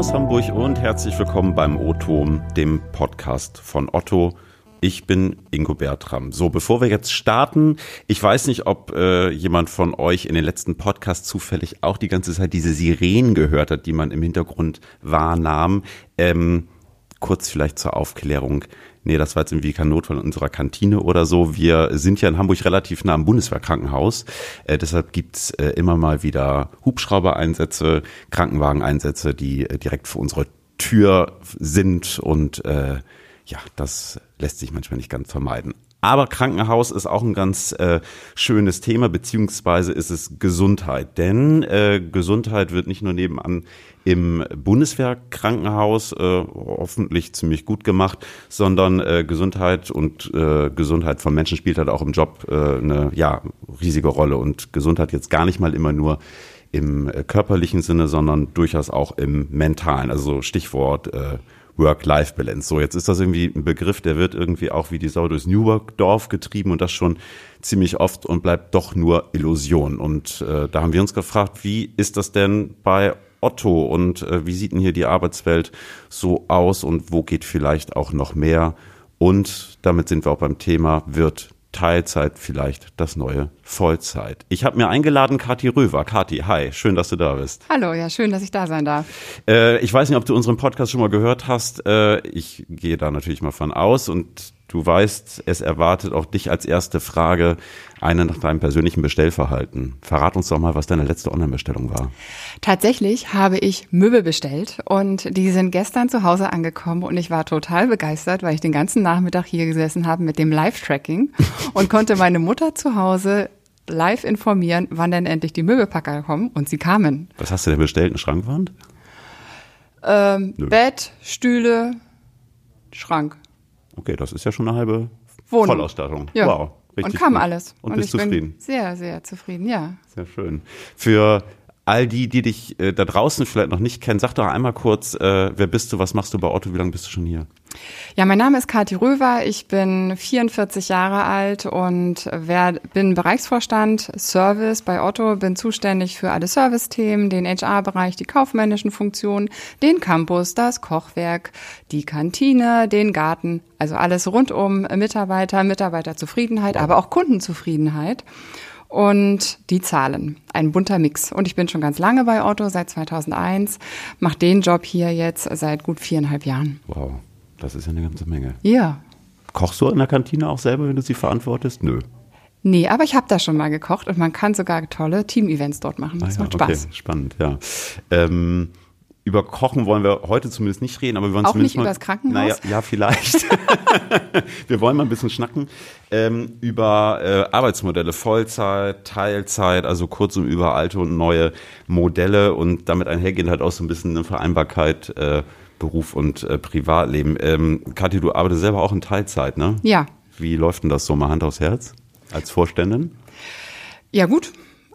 aus Hamburg und herzlich willkommen beim O-Ton, dem Podcast von Otto. Ich bin Ingo Bertram. So, bevor wir jetzt starten, ich weiß nicht, ob äh, jemand von euch in den letzten Podcasts zufällig auch die ganze Zeit diese Sirenen gehört hat, die man im Hintergrund wahrnahm. Ähm, kurz vielleicht zur Aufklärung. Nee, das war jetzt irgendwie kein Notfall in unserer Kantine oder so. Wir sind ja in Hamburg relativ nah am Bundeswehrkrankenhaus. Äh, deshalb gibt's äh, immer mal wieder Hubschraubereinsätze, Krankenwageneinsätze, die äh, direkt vor unserer Tür sind. Und äh, ja, das lässt sich manchmal nicht ganz vermeiden. Aber Krankenhaus ist auch ein ganz äh, schönes Thema, beziehungsweise ist es Gesundheit. Denn äh, Gesundheit wird nicht nur nebenan im Bundeswehrkrankenhaus äh, hoffentlich ziemlich gut gemacht, sondern äh, Gesundheit und äh, Gesundheit von Menschen spielt halt auch im Job äh, eine ja, riesige Rolle. Und Gesundheit jetzt gar nicht mal immer nur im äh, körperlichen Sinne, sondern durchaus auch im mentalen. Also Stichwort äh, Work-Life-Balance. So, jetzt ist das irgendwie ein Begriff, der wird irgendwie auch wie die Sau durchs New Work-Dorf getrieben und das schon ziemlich oft und bleibt doch nur Illusion. Und äh, da haben wir uns gefragt, wie ist das denn bei Otto und äh, wie sieht denn hier die Arbeitswelt so aus und wo geht vielleicht auch noch mehr? Und damit sind wir auch beim Thema, wird Teilzeit vielleicht das neue Vollzeit. Ich habe mir eingeladen Kathi Röver. Kathi, hi, schön, dass du da bist. Hallo, ja, schön, dass ich da sein darf. Äh, ich weiß nicht, ob du unseren Podcast schon mal gehört hast. Äh, ich gehe da natürlich mal von aus und du weißt, es erwartet auch dich als erste Frage eine nach deinem persönlichen Bestellverhalten. Verrat uns doch mal, was deine letzte Online-Bestellung war. Tatsächlich habe ich Möbel bestellt und die sind gestern zu Hause angekommen und ich war total begeistert, weil ich den ganzen Nachmittag hier gesessen habe mit dem Live-Tracking und konnte meine Mutter zu Hause live informieren, wann denn endlich die Möbelpacker kommen und sie kamen. Was hast du denn bestellt? Eine Schrankwand? Ähm, Bett, Stühle, Schrank. Okay, das ist ja schon eine halbe Wohnung. Vollausstattung. Ja. Wow. und kam gut. alles. Und, und bist zufrieden. sehr, sehr zufrieden, ja. Sehr schön. Für all die, die dich äh, da draußen vielleicht noch nicht kennen, sag doch einmal kurz, äh, wer bist du, was machst du bei Otto, wie lange bist du schon hier? Ja, mein Name ist Kathi Röver, ich bin 44 Jahre alt und wer, bin Bereichsvorstand Service bei Otto, bin zuständig für alle Servicethemen, den HR-Bereich, die kaufmännischen Funktionen, den Campus, das Kochwerk, die Kantine, den Garten, also alles rund um Mitarbeiter, Mitarbeiterzufriedenheit, aber auch Kundenzufriedenheit und die Zahlen. Ein bunter Mix. Und ich bin schon ganz lange bei Otto, seit 2001, mache den Job hier jetzt seit gut viereinhalb Jahren. Wow, das ist ja eine ganze Menge. Ja. Kochst du in der Kantine auch selber, wenn du sie verantwortest? Nö. Nee, aber ich habe da schon mal gekocht und man kann sogar tolle Team-Events dort machen. Das Ah ja, macht Spaß. Okay, spannend, ja. Ähm, über Kochen wollen wir heute zumindest nicht reden, aber wir wollen Auch zumindest nicht mal, übers Krankenhaus? Naja, ja, vielleicht. wir wollen mal ein bisschen schnacken ähm, über äh, Arbeitsmodelle, Vollzeit, Teilzeit, also kurzum über alte und neue Modelle und damit einhergehend halt auch so ein bisschen eine Vereinbarkeit äh, Beruf und äh, Privatleben. Ähm, Kathi, du arbeitest selber auch in Teilzeit, ne? Ja. Wie läuft denn das so mal Hand aufs Herz als Vorständin? Ja, gut.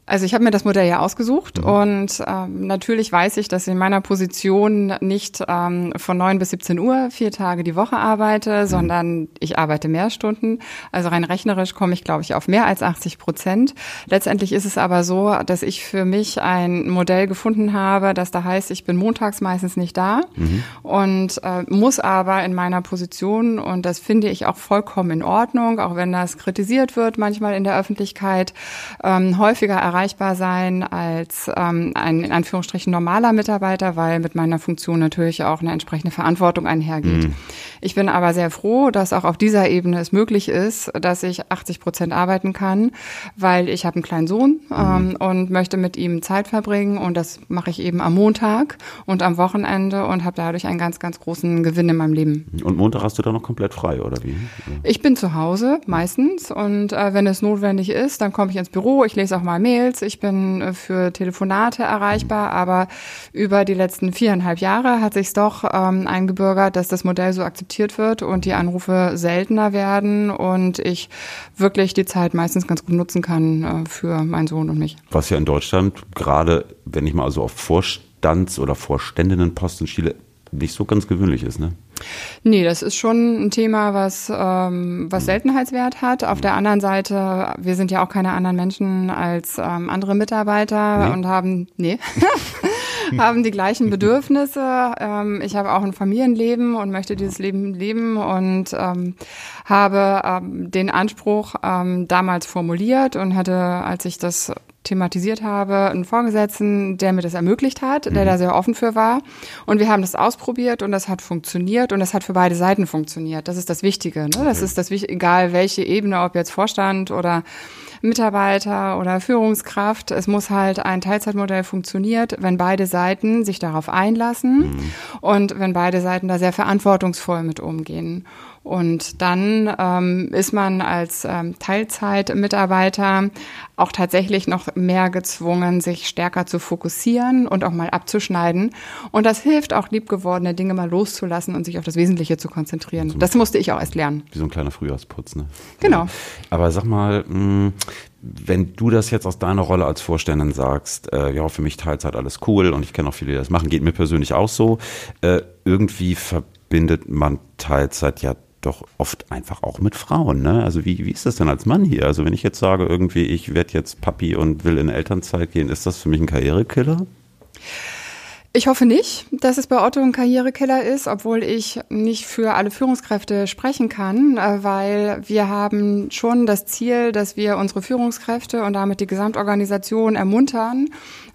Also ich habe mir das Modell ja ausgesucht Mhm. und ähm, natürlich weiß ich, dass ich in meiner Position nicht ähm, von 9 bis 17 Uhr vier Tage die Woche arbeite, Mhm. sondern ich arbeite mehr Stunden. Also rein rechnerisch komme ich, glaube ich, auf mehr als 80 Prozent. Letztendlich ist es aber so, dass ich für mich ein Modell gefunden habe, das da heißt, ich bin montags meistens nicht da Mhm. und äh, muss aber in meiner Position, und das finde ich auch vollkommen in Ordnung, auch wenn das kritisiert wird manchmal in der Öffentlichkeit, ähm, häufiger erreichbar sein als ähm, ein in Anführungsstrichen normaler Mitarbeiter, weil mit meiner Funktion natürlich auch eine entsprechende Verantwortung einhergeht. Ich bin aber sehr froh, dass auch auf dieser Ebene es möglich ist, dass ich 80 Prozent arbeiten kann, weil ich habe einen kleinen Sohn ähm, und möchte mit ihm Zeit verbringen und das mache ich eben am Montag und am Wochenende und habe dadurch einen ganz, ganz großen Gewinn in meinem Leben. Und Montag hast du dann noch komplett frei, oder wie? Ich bin zu Hause meistens und äh, wenn es notwendig ist, dann komme ich ins Büro. Ich lese auch mal Mails. Ich bin äh, für Telefonate erreichbar, aber über die letzten viereinhalb Jahre hat sich doch ähm, eingebürgert, dass das Modell so akzeptiert wird und die Anrufe seltener werden und ich wirklich die Zeit meistens ganz gut nutzen kann äh, für meinen Sohn und mich. Was ja in Deutschland gerade, wenn ich mal also auf Vorstands- oder Vorständinnenposten schiele, nicht so ganz gewöhnlich ist, ne? Nee, das ist schon ein Thema, was, ähm, was Seltenheitswert hat. Auf der anderen Seite, wir sind ja auch keine anderen Menschen als ähm, andere Mitarbeiter Nee. und haben, nee, haben die gleichen Bedürfnisse. Ähm, ich habe auch ein Familienleben und möchte dieses Leben leben und ähm, habe ähm, den Anspruch ähm, damals formuliert und hatte, als ich das thematisiert habe, einen Vorgesetzten, der mir das ermöglicht hat, der mhm. da sehr offen für war. Und wir haben das ausprobiert und das hat funktioniert und das hat für beide Seiten funktioniert. Das ist das Wichtige. Ne? Das okay. ist das Wichtige, egal welche Ebene, ob jetzt Vorstand oder Mitarbeiter oder Führungskraft. Es muss halt ein Teilzeitmodell funktioniert, wenn beide Seiten sich darauf einlassen mhm. und wenn beide Seiten da sehr verantwortungsvoll mit umgehen. Und dann ähm, ist man als ähm, Teilzeitmitarbeiter auch tatsächlich noch mehr gezwungen, sich stärker zu fokussieren und auch mal abzuschneiden. Und das hilft auch, liebgewordene Dinge mal loszulassen und sich auf das Wesentliche zu konzentrieren. So das musste ich auch erst lernen. Wie so ein kleiner Frühjahrsputz, ne? Genau. Aber sag mal, mh, hm, wenn du das jetzt aus deiner Rolle als Vorständin sagst, äh, ja, für mich Teilzeit alles cool und ich kenne auch viele, die das machen, geht mir persönlich auch so, äh, irgendwie verbindet man Teilzeit ja doch oft einfach auch mit Frauen. Ne? Also wie, wie ist das denn als Mann hier? Also wenn ich jetzt sage, irgendwie, ich werde jetzt Papi und will in Elternzeit gehen, ist das für mich ein Karrierekiller? Ich hoffe nicht, dass es bei Otto ein Karrierekiller ist, obwohl ich nicht für alle Führungskräfte sprechen kann, äh, weil wir haben schon das Ziel, dass wir unsere Führungskräfte und damit die Gesamtorganisation ermuntern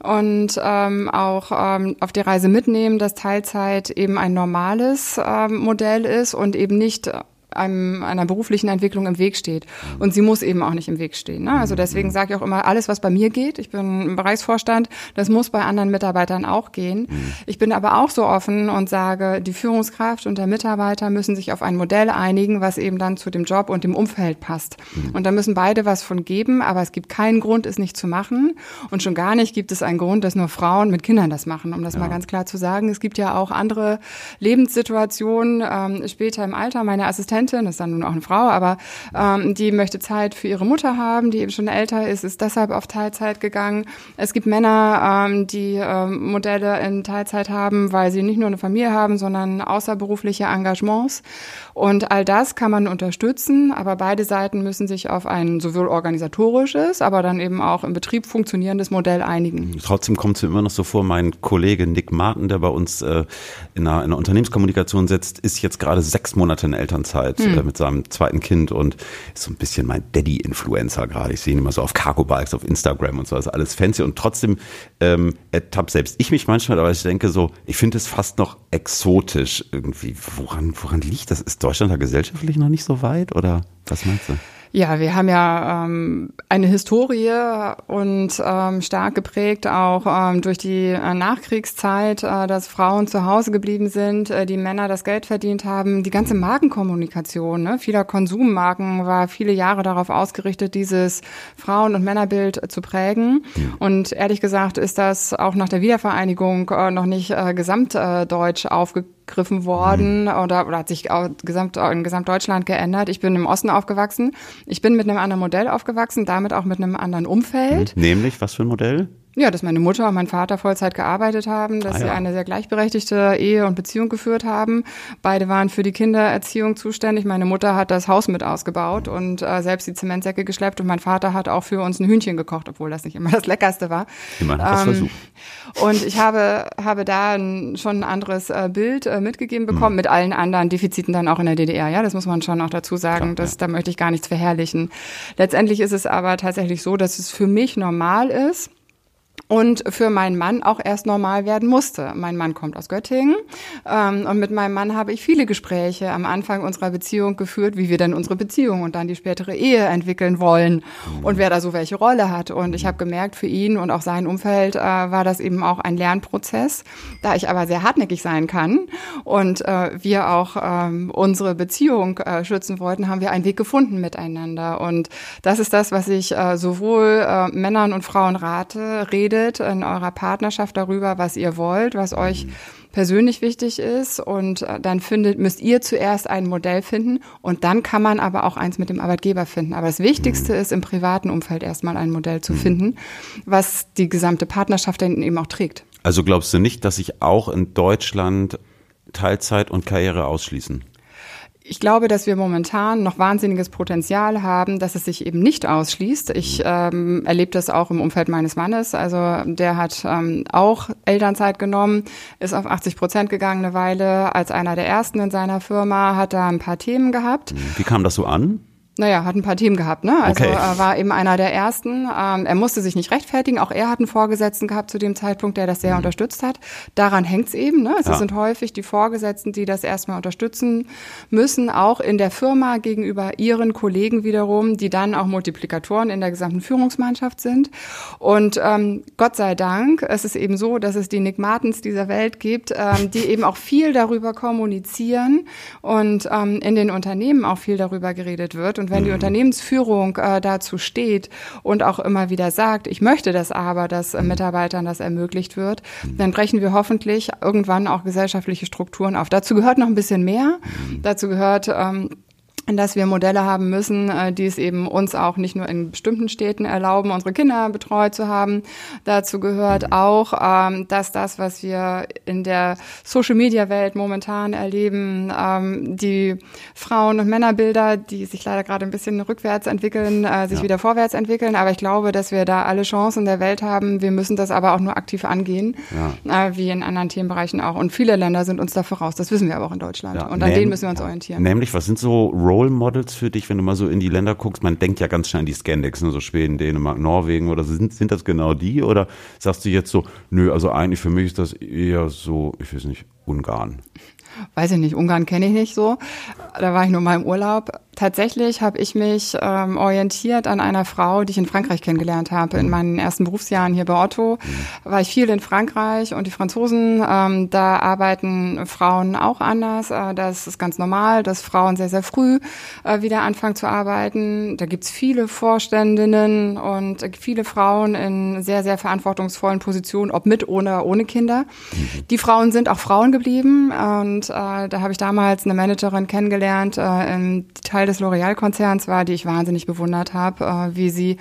und ähm, auch ähm, auf die Reise mitnehmen, dass Teilzeit eben ein normales ähm, Modell ist und eben nicht einem, einer beruflichen Entwicklung im Weg steht. Und sie muss eben auch nicht im Weg stehen. Ne? Also deswegen sage ich auch immer, alles, was bei mir geht, ich bin im Bereichsvorstand, das muss bei anderen Mitarbeitern auch gehen. Ich bin aber auch so offen und sage, die Führungskraft und der Mitarbeiter müssen sich auf ein Modell einigen, was eben dann zu dem Job und dem Umfeld passt. Und da müssen beide was von geben, aber es gibt keinen Grund, es nicht zu machen. Und schon gar nicht gibt es einen Grund, dass nur Frauen mit Kindern das machen, um das ja. mal ganz klar zu sagen. Es gibt ja auch andere Lebenssituationen ähm, später im Alter. Meine Assistentin Assistentin, ist dann nun auch eine Frau, aber ähm, die möchte Zeit für ihre Mutter haben, die eben schon älter ist, ist deshalb auf Teilzeit gegangen. Es gibt Männer, ähm, die ähm, Modelle in Teilzeit haben, weil sie nicht nur eine Familie haben, sondern außerberufliche Engagements. Und all das kann man unterstützen, aber beide Seiten müssen sich auf ein sowohl organisatorisches, aber dann eben auch im Betrieb funktionierendes Modell einigen. Trotzdem kommt es mir immer noch so vor, mein Kollege Nick Martin, der bei uns äh, in, einer, in einer Unternehmenskommunikation sitzt, ist jetzt gerade sechs Monate in Elternzeit Zeit hm. äh, mit seinem zweiten Kind und ist so ein bisschen mein Daddy-Influencer gerade. Ich sehe ihn immer so auf Cargo-Bikes, auf Instagram und so, also alles fancy und trotzdem ähm, ertappt selbst ich mich manchmal, aber ich denke so, ich finde es fast noch exotisch irgendwie. Woran, woran liegt das? Ist Deutschland da gesellschaftlich noch nicht so weit oder was meinst du? Ja, wir haben ja ähm, eine Historie und ähm, stark geprägt auch ähm, durch die äh, Nachkriegszeit, äh, dass Frauen zu Hause geblieben sind, äh, die Männer das Geld verdient haben. Die ganze Markenkommunikation ne, vieler Konsummarken war viele Jahre darauf ausgerichtet, dieses Frauen- und Männerbild zu prägen. Und ehrlich gesagt ist das auch nach der Wiedervereinigung äh, noch nicht äh, gesamtdeutsch aufgegriffen aufgegriffen worden mhm. oder, oder hat sich auch gesamt, in Gesamtdeutschland geändert. Ich bin im Osten aufgewachsen. Ich bin mit einem anderen Modell aufgewachsen, damit auch mit einem anderen Umfeld. Mhm. Nämlich, was für ein Modell? Ja, dass meine Mutter und mein Vater Vollzeit gearbeitet haben, dass ah, ja. sie eine sehr gleichberechtigte Ehe und Beziehung geführt haben. Beide waren für die Kindererziehung zuständig. Meine Mutter hat das Haus mit ausgebaut und äh, selbst die Zementsäcke geschleppt und mein Vater hat auch für uns ein Hühnchen gekocht, obwohl das nicht immer das Leckerste war. Immerhin hat ähm, versucht. Und ich habe, habe da ein, schon ein anderes äh, Bild äh, mitgegeben bekommen, mhm. mit allen anderen Defiziten dann auch in der DDR. Ja, das muss man schon auch dazu sagen. Klar, dass, ja. Da möchte ich gar nichts verherrlichen. Letztendlich ist es aber tatsächlich so, dass es für mich normal ist, und für meinen Mann auch erst normal werden musste. Mein Mann kommt aus Göttingen ähm, und mit meinem Mann habe ich viele Gespräche am Anfang unserer Beziehung geführt, wie wir denn unsere Beziehung und dann die spätere Ehe entwickeln wollen und wer da so welche Rolle hat. Und ich habe gemerkt, für ihn und auch sein Umfeld äh, war das eben auch ein Lernprozess. Da ich aber sehr hartnäckig sein kann und äh, wir auch ähm, unsere Beziehung äh, schützen wollten, haben wir einen Weg gefunden miteinander. Und das ist das, was ich äh, sowohl äh, Männern und Frauen rate, rede redet in eurer Partnerschaft darüber, was ihr wollt, was euch persönlich wichtig ist und äh, dann findet, müsst ihr zuerst ein Modell finden und dann kann man aber auch eins mit dem Arbeitgeber finden. Aber das Wichtigste ist im privaten Umfeld erstmal ein Modell zu finden, was die gesamte Partnerschaft dann eben auch trägt. Also glaubst du nicht, dass sich auch in Deutschland Teilzeit und Karriere ausschließen? Ich glaube, dass wir momentan noch wahnsinniges Potenzial haben, dass es sich eben nicht ausschließt. Ich ähm, erlebe das auch im Umfeld meines Mannes. Also der hat ähm, auch Elternzeit genommen, ist auf 80 Prozent gegangen eine Weile. Als einer der ersten in seiner Firma hat er ein paar Themen gehabt. Wie kam das so an? Naja, hat ein paar Themen gehabt, ne? Also Okay. er war eben einer der ersten. Ähm, er musste sich nicht rechtfertigen. Auch er hat einen Vorgesetzten gehabt zu dem Zeitpunkt, der das sehr unterstützt hat. Daran hängt's eben. Ne? Es Ja. sind häufig die Vorgesetzten, die das erstmal unterstützen müssen, auch in der Firma gegenüber ihren Kollegen wiederum, die dann auch Multiplikatoren in der gesamten Führungsmannschaft sind. Und ähm, Gott sei Dank, es ist eben so, dass es die Nick Martens dieser Welt gibt, ähm, die eben auch viel darüber kommunizieren und ähm, in den Unternehmen auch viel darüber geredet wird. Und wenn die Unternehmensführung äh, dazu steht und auch immer wieder sagt, ich möchte das aber, dass äh, Mitarbeitern das ermöglicht wird, dann brechen wir hoffentlich irgendwann auch gesellschaftliche Strukturen auf. Dazu gehört noch ein bisschen mehr. Dazu gehört ähm, dass wir Modelle haben müssen, äh, die es eben uns auch nicht nur in bestimmten Städten erlauben, unsere Kinder betreut zu haben. Dazu gehört auch, ähm, dass das, was wir in der Social-Media-Welt momentan erleben, ähm, die Frauen- und Männerbilder, die sich leider gerade ein bisschen rückwärts entwickeln, äh, sich Ja. wieder vorwärts entwickeln. Aber ich glaube, dass wir da alle Chancen der Welt haben. Wir müssen das aber auch nur aktiv angehen, äh, wie in anderen Themenbereichen auch. Und viele Länder sind uns da voraus. Das wissen wir aber auch in Deutschland. Ja, Und an näm- denen müssen wir uns orientieren. Nämlich, was sind so Role Models für dich, wenn du mal so in die Länder guckst? Man denkt ja ganz schnell an die Scandex, ne? so Schweden, Dänemark, Norwegen oder sind, sind das genau die? Oder sagst du jetzt so, nö, also eigentlich für mich ist das eher so, ich weiß nicht, Ungarn. weiß ich nicht, Ungarn kenne ich nicht so. Da war ich nur mal im Urlaub. Tatsächlich habe ich mich ähm, orientiert an einer Frau, die ich in Frankreich kennengelernt habe. In meinen ersten Berufsjahren hier bei Otto war ich viel in Frankreich und die Franzosen, ähm, da arbeiten Frauen auch anders. Äh, das ist ganz normal, dass Frauen sehr, sehr früh äh, wieder anfangen zu arbeiten. Da gibt's viele Vorständinnen und viele Frauen in sehr, sehr verantwortungsvollen Positionen, ob mit oder ohne Kinder. Die Frauen sind auch Frauen geblieben und äh, da habe ich damals eine Managerin kennengelernt, äh, im Teil des L'Oreal-Konzerns war, die ich wahnsinnig bewundert habe, äh, wie sie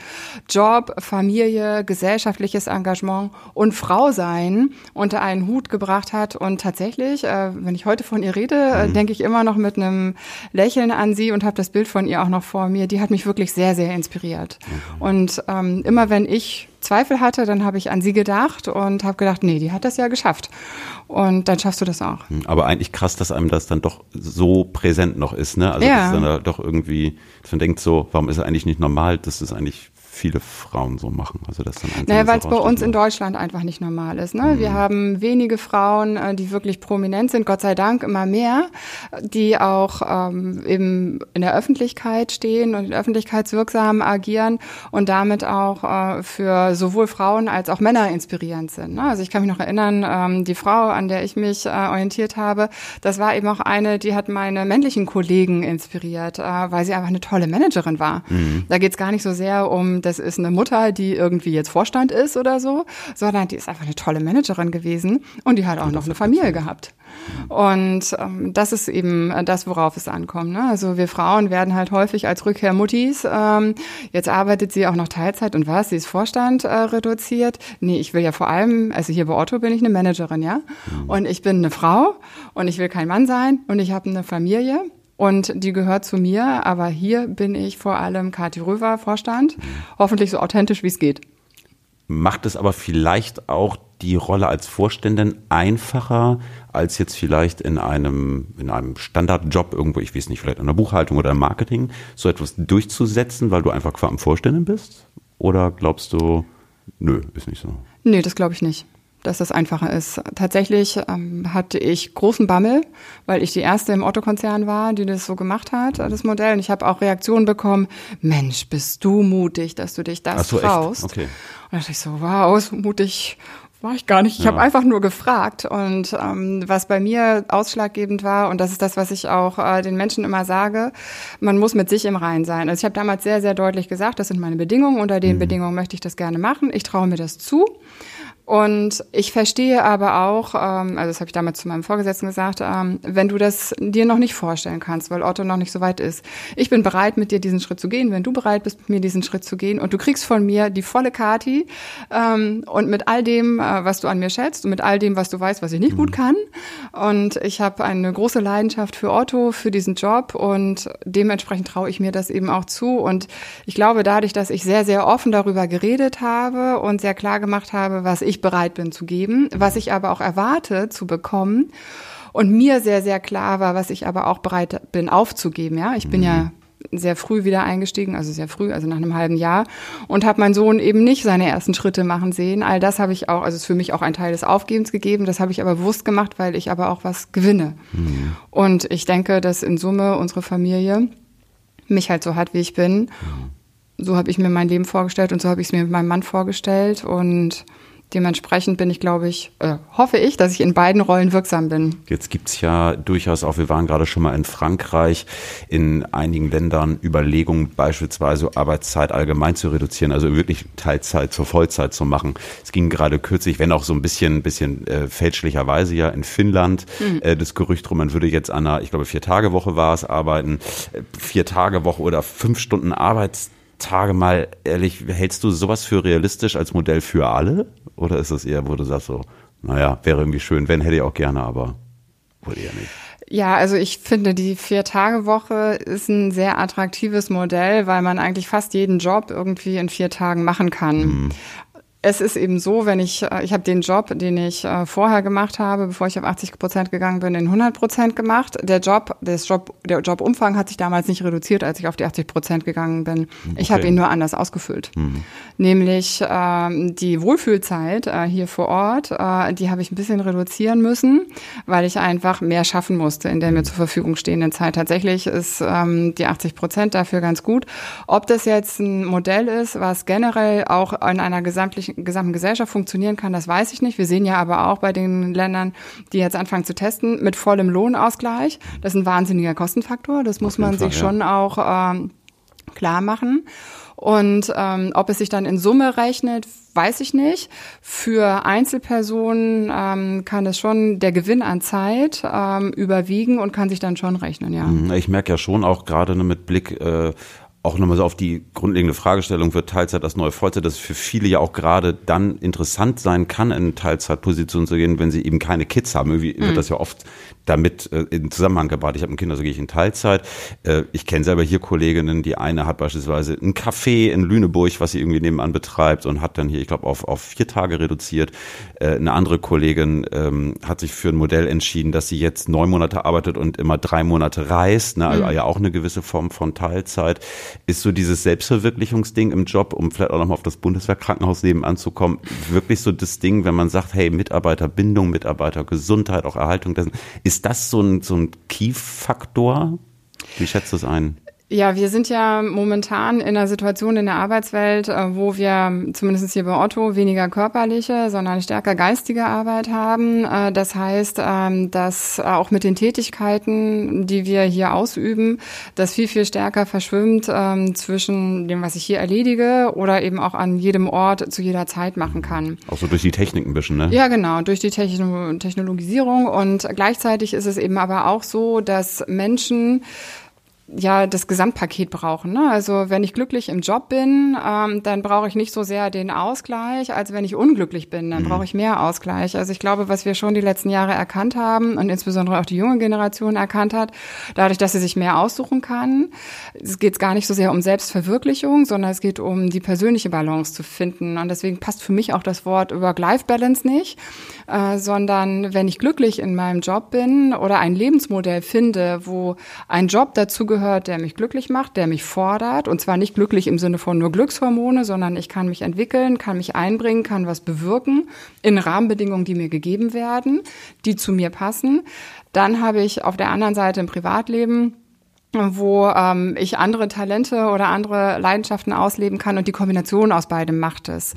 Job, Familie, gesellschaftliches Engagement und Frau sein unter einen Hut gebracht hat. Und tatsächlich, äh, wenn ich heute von ihr rede, äh, denke ich immer noch mit einem Lächeln an sie und habe das Bild von ihr auch noch vor mir. Die hat mich wirklich sehr, sehr inspiriert. Und ähm, immer wenn ich Zweifel hatte, dann habe ich an sie gedacht und habe gedacht, nee, die hat das ja geschafft. Und dann schaffst du das auch. Hm, Aber eigentlich krass, dass einem das dann doch so präsent noch ist, ne? Also Ja. das ist dann da doch irgendwie, dass man denkt so, warum ist es eigentlich nicht normal, dass das eigentlich viele Frauen so machen? Also das dann Naja, weil es bei uns in. Deutschland einfach nicht normal ist. Ne? Wir haben wenige Frauen, äh, die wirklich prominent sind, Gott sei Dank immer mehr, die auch ähm, eben in der Öffentlichkeit stehen und öffentlichkeitswirksam agieren und damit auch äh, für sowohl Frauen als auch Männer inspirierend sind. Ne? Also ich kann mich noch erinnern, ähm, die Frau, an der ich mich äh, orientiert habe, das war eben auch eine, die hat meine männlichen Kollegen inspiriert, äh, weil sie einfach eine tolle Managerin war. Da geht es gar nicht so sehr um, das ist eine Mutter, die irgendwie jetzt Vorstand ist oder so, sondern die ist einfach eine tolle Managerin gewesen und die hat auch noch eine Familie gehabt. Und ähm, das ist eben äh, das, worauf es ankommt. Ne? Also wir Frauen werden halt häufig als Rückkehrmuttis. Ähm, jetzt arbeitet sie auch noch Teilzeit und was? Sie ist Vorstand äh, reduziert. Nee, ich will ja vor allem, also hier bei Otto bin ich eine Managerin, ja. Und ich bin eine Frau und ich will kein Mann sein und ich habe eine Familie. Und die gehört zu mir, aber hier bin ich vor allem Kathi Röver, Vorstand. Hoffentlich so authentisch, wie es geht. Macht es aber vielleicht auch die Rolle als Vorständin einfacher, als jetzt vielleicht in einem, in einem Standardjob irgendwo, ich weiß nicht, vielleicht in der Buchhaltung oder im Marketing, so etwas durchzusetzen, weil du einfach qua am Vorständin bist? Oder glaubst du, nö, ist nicht so? Nee, das glaube ich nicht, dass das einfacher ist. Tatsächlich ähm, hatte ich großen Bammel, weil ich die erste im Otto-Konzern war, die das so gemacht hat, das Modell. Und ich habe auch Reaktionen bekommen, Mensch, bist du mutig, dass du dich das Ach so, echt? traust. Okay. Und da dachte ich so, wow, so mutig war ich gar nicht. Ich Ja. habe einfach nur gefragt. Und ähm, was bei mir ausschlaggebend war, und das ist das, was ich auch äh, den Menschen immer sage, man muss mit sich im Reinen sein. Also ich habe damals sehr, sehr deutlich gesagt, das sind meine Bedingungen, unter den Bedingungen möchte ich das gerne machen. Ich traue mir das zu. Und ich verstehe aber auch, ähm, also das habe ich damals zu meinem Vorgesetzten gesagt, ähm, wenn du das dir noch nicht vorstellen kannst, weil Otto noch nicht so weit ist. Ich bin bereit, mit dir diesen Schritt zu gehen, wenn du bereit bist, mit mir diesen Schritt zu gehen. Und du kriegst von mir die volle Kati ähm, und mit all dem, äh, was du an mir schätzt und mit all dem, was du weißt, was ich nicht mhm. gut kann. Und ich habe eine große Leidenschaft für Otto, für diesen Job und dementsprechend traue ich mir das eben auch zu. Und ich glaube, dadurch, dass ich sehr, sehr offen darüber geredet habe und sehr klar gemacht habe, was ich bereit bin zu geben, was ich aber auch erwarte zu bekommen. Und mir sehr, sehr klar war, was ich aber auch bereit bin aufzugeben. Ja, ich bin mhm. ja sehr früh wieder eingestiegen, also sehr früh, also nach einem halben Jahr und habe meinen Sohn eben nicht seine ersten Schritte machen sehen. All das habe ich auch, also ist für mich auch ein Teil des Aufgebens gegeben. Das habe ich aber bewusst gemacht, weil ich aber auch was gewinne. Mhm. Und ich denke, dass in Summe unsere Familie mich halt so hat, wie ich bin. So habe ich mir mein Leben vorgestellt und so habe ich es mir mit meinem Mann vorgestellt und Dementsprechend bin ich, glaube ich, äh, hoffe ich, dass ich in beiden Rollen wirksam bin. Jetzt gibt's ja durchaus auch, wir waren gerade schon mal in Frankreich, in einigen Ländern Überlegungen, beispielsweise Arbeitszeit allgemein zu reduzieren, also wirklich Teilzeit zur Vollzeit zu machen. Es ging gerade kürzlich, wenn auch so ein bisschen, bisschen äh, fälschlicherweise ja in Finnland, mhm. äh, das Gerücht drum, man würde jetzt an einer, ich glaube, Vier-Tage-Woche war es, arbeiten, äh, Vier-Tage-Woche oder fünf Stunden Arbeitszeit Tage mal ehrlich, hältst du sowas für realistisch als Modell für alle? Oder ist es eher, wo du sagst so, naja, wäre irgendwie schön, wenn hätte ich auch gerne, aber wohl eher nicht. Ja, also ich finde, die Vier-Tage-Woche ist ein sehr attraktives Modell, weil man eigentlich fast jeden Job irgendwie in vier Tagen machen kann. Mhm es ist eben so, wenn ich, äh, ich habe den Job, den ich äh, vorher gemacht habe, bevor ich auf 80 Prozent gegangen bin, in 100 Prozent gemacht. Der Job, das Job, der Jobumfang hat sich damals nicht reduziert, als ich auf die 80 Prozent gegangen bin. Okay. Ich habe ihn nur anders ausgefüllt. Mhm. Nämlich ähm, die Wohlfühlzeit äh, hier vor Ort, äh, die habe ich ein bisschen reduzieren müssen, weil ich einfach mehr schaffen musste in der mir zur Verfügung stehenden Zeit. Tatsächlich ist ähm, die 80 Prozent dafür ganz gut. Ob das jetzt ein Modell ist, was generell auch in einer gesamtlichen gesamten Gesellschaft funktionieren kann, das weiß ich nicht. Wir sehen ja aber auch bei den Ländern, die jetzt anfangen zu testen, mit vollem Lohnausgleich. Das ist ein wahnsinniger Kostenfaktor. Das muss man Fall, sich ja. schon auch ähm, klar machen. Und ähm, ob es sich dann in Summe rechnet, weiß ich nicht. Für Einzelpersonen ähm, kann es schon der Gewinn an Zeit ähm, überwiegen und kann sich dann schon rechnen, ja. Mhm, ich merke ja schon auch gerade mit Blick äh, auch nochmal so auf die grundlegende Fragestellung, wird Teilzeit das neue Vollzeit, dass für viele ja auch gerade dann interessant sein kann, in Teilzeitposition zu gehen, wenn sie eben keine Kids haben. Irgendwie mhm. wird das ja oft damit äh, in Zusammenhang gebracht. Ich habe ein Kind, also gehe ich in Teilzeit. Äh, ich kenne selber hier Kolleginnen, die eine hat beispielsweise ein Café in Lüneburg, was sie irgendwie nebenan betreibt und hat dann hier, ich glaube, auf, auf vier Tage reduziert. Äh, eine andere Kollegin ähm, hat sich für ein Modell entschieden, dass sie jetzt neun Monate arbeitet und immer drei Monate reist, ne? also mhm. ja auch eine gewisse Form von Teilzeit. Ist so dieses Selbstverwirklichungsding im Job, um vielleicht auch nochmal auf das Bundeswehrkrankenhausleben anzukommen, wirklich so das Ding, wenn man sagt, hey, Mitarbeiterbindung, Mitarbeitergesundheit, auch Erhaltung dessen, ist ist das so ein, so ein Key-Faktor? Wie schätzt du es ein? Ja, wir sind ja momentan in einer Situation in der Arbeitswelt, äh, wo wir zumindest hier bei Otto weniger körperliche, sondern stärker geistige Arbeit haben. Äh, das heißt, ähm, dass auch mit den Tätigkeiten, die wir hier ausüben, das viel, viel stärker verschwimmt ähm, zwischen dem, was ich hier erledige oder eben auch an jedem Ort zu jeder Zeit machen kann. Auch so durch die Technik ein bisschen, ne? Ja, genau, durch die Technologisierung. Und gleichzeitig ist es eben aber auch so, dass Menschen ja das Gesamtpaket brauchen. Ne? Also wenn ich glücklich im Job bin, ähm, dann brauche ich nicht so sehr den Ausgleich, als wenn ich unglücklich bin, dann mhm. brauche ich mehr Ausgleich. Also ich glaube, was wir schon die letzten Jahre erkannt haben und insbesondere auch die junge Generation erkannt hat, dadurch, dass sie sich mehr aussuchen kann, es geht gar nicht so sehr um Selbstverwirklichung, sondern es geht um die persönliche Balance zu finden. Und deswegen passt für mich auch das Wort Work-Life-Balance nicht, äh, sondern wenn ich glücklich in meinem Job bin oder ein Lebensmodell finde, wo ein Job dazu gehört, gehört, der mich glücklich macht, der mich fordert. Und zwar nicht glücklich im Sinne von nur Glückshormone, sondern ich kann mich entwickeln, kann mich einbringen, kann was bewirken in Rahmenbedingungen, die mir gegeben werden, die zu mir passen. Dann habe ich auf der anderen Seite im Privatleben wo ähm, ich andere Talente oder andere Leidenschaften ausleben kann und die Kombination aus beidem macht es.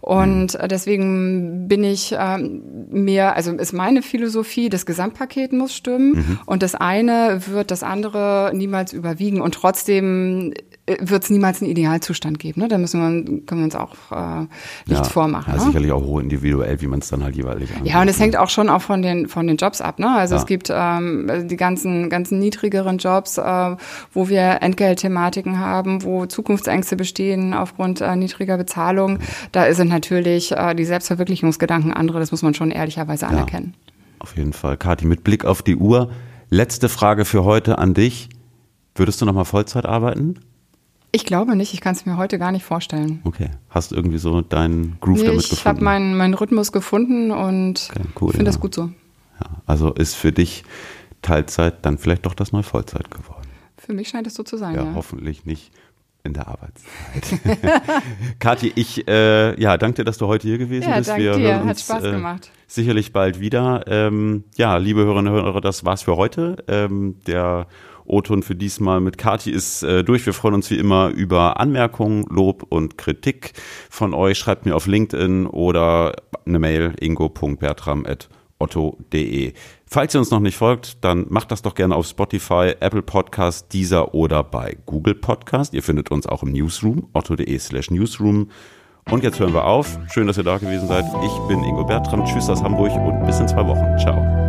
Und deswegen bin ich ähm, mir, also ist meine Philosophie, das Gesamtpaket muss stimmen mhm. und das eine wird das andere niemals überwiegen und trotzdem wird es niemals einen Idealzustand geben. Ne? Da müssen wir, können wir uns auch äh, nichts ja, vormachen. Ja, ne? sicherlich auch hoch individuell, wie man es dann halt jeweilig angeht. Ja, und es hängt auch schon auch von den von den Jobs ab. Ne? Also ja. es gibt ähm, die ganzen ganzen niedrigeren Jobs, äh, wo wir Entgeltthematiken haben, wo Zukunftsängste bestehen aufgrund äh, niedriger Bezahlung. Da sind natürlich äh, die Selbstverwirklichungsgedanken andere. Das muss man schon ehrlicherweise anerkennen. Auf jeden Fall, Kathi. Mit Blick auf die Uhr, letzte Frage für heute an dich. Würdest du noch mal Vollzeit arbeiten? Ich glaube nicht, ich kann es mir heute gar nicht vorstellen. Okay, hast irgendwie so deinen Groove nee, damit gefunden? Ich habe meinen, meinen Rhythmus gefunden und okay, cool, finde ja. das gut so. Ja, also ist für dich Teilzeit dann vielleicht doch das neue Vollzeit geworden. Für mich scheint es so zu sein. Ja, ja. hoffentlich nicht in der Arbeitszeit. Kathi, ich äh, ja, danke dir, dass du heute hier gewesen ja, bist. Danke Wir dir. uns Hat Spaß äh, gemacht. sicherlich bald wieder. Ähm, ja, liebe Hörerinnen und Hörer, das war's für heute. Ähm, der O-Ton für diesmal mit Kati ist äh, durch. Wir freuen uns wie immer über Anmerkungen, Lob und Kritik von euch. Schreibt mir auf LinkedIn oder eine Mail ingo.bertram.otto.de. Falls ihr uns noch nicht folgt, dann macht das doch gerne auf Spotify, Apple Podcast, Deezer oder bei Google Podcast. Ihr findet uns auch im Newsroom, otto.de slash Newsroom. Und jetzt hören wir auf. Schön, dass ihr da gewesen seid. Ich bin Ingo Bertram. Tschüss aus Hamburg und bis in zwei Wochen. Ciao.